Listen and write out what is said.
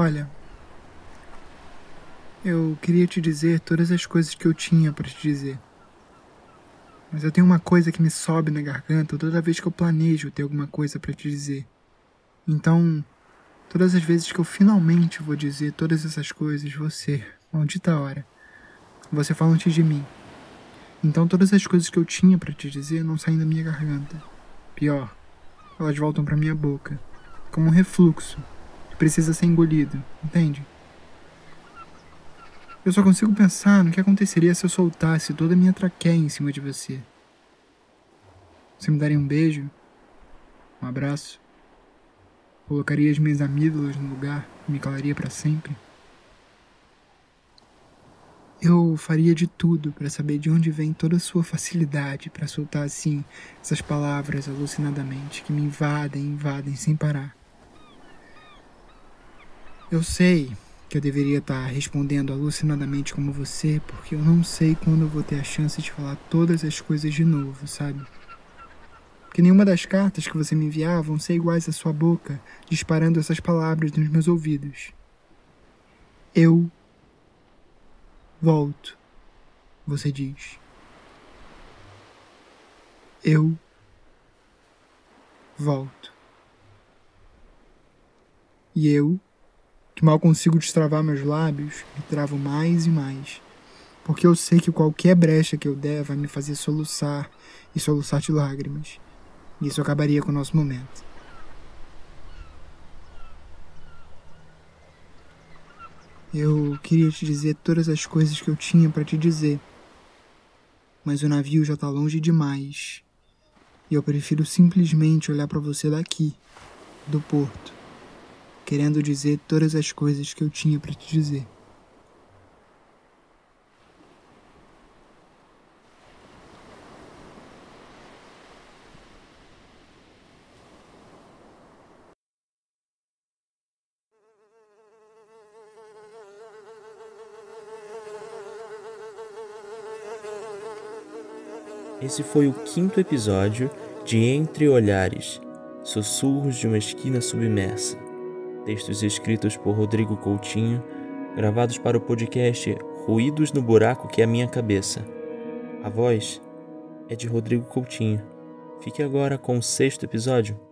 Olha, eu queria te dizer todas as coisas que eu tinha para te dizer. Mas eu tenho uma coisa que me sobe na garganta toda vez que eu planejo ter alguma coisa para te dizer. Então, todas as vezes que eu finalmente vou dizer todas essas coisas, você, maldita hora, você fala antes de mim. Então todas as coisas que eu tinha para te dizer não saem da minha garganta. Pior, elas voltam para minha boca, como um refluxo precisa ser engolido, entende? Eu só consigo pensar no que aconteceria se eu soltasse toda a minha traqueia em cima de você. Você me daria um beijo? Um abraço? Colocaria as minhas amígdalas no lugar e me calaria para sempre? Eu faria de tudo para saber de onde vem toda a sua facilidade para soltar assim essas palavras alucinadamente que me invadem, invadem sem parar. Eu sei que eu deveria estar respondendo alucinadamente como você, porque eu não sei quando eu vou ter a chance de falar todas as coisas de novo, sabe? Porque nenhuma das cartas que você me enviar vão ser iguais à sua boca, disparando essas palavras nos meus ouvidos. Eu volto, você diz. Eu volto. E eu que mal consigo destravar meus lábios, me travo mais e mais, porque eu sei que qualquer brecha que eu der vai me fazer soluçar e soluçar de lágrimas. E isso acabaria com o nosso momento. Eu queria te dizer todas as coisas que eu tinha para te dizer, mas o navio já está longe demais. E eu prefiro simplesmente olhar para você daqui, do porto querendo dizer todas as coisas que eu tinha para te dizer. Esse foi o quinto episódio de Entre Olhares Sussurros de uma Esquina Submersa textos escritos por Rodrigo Coutinho, gravados para o podcast Ruídos no Buraco que é a Minha Cabeça. A voz é de Rodrigo Coutinho. Fique agora com o sexto episódio.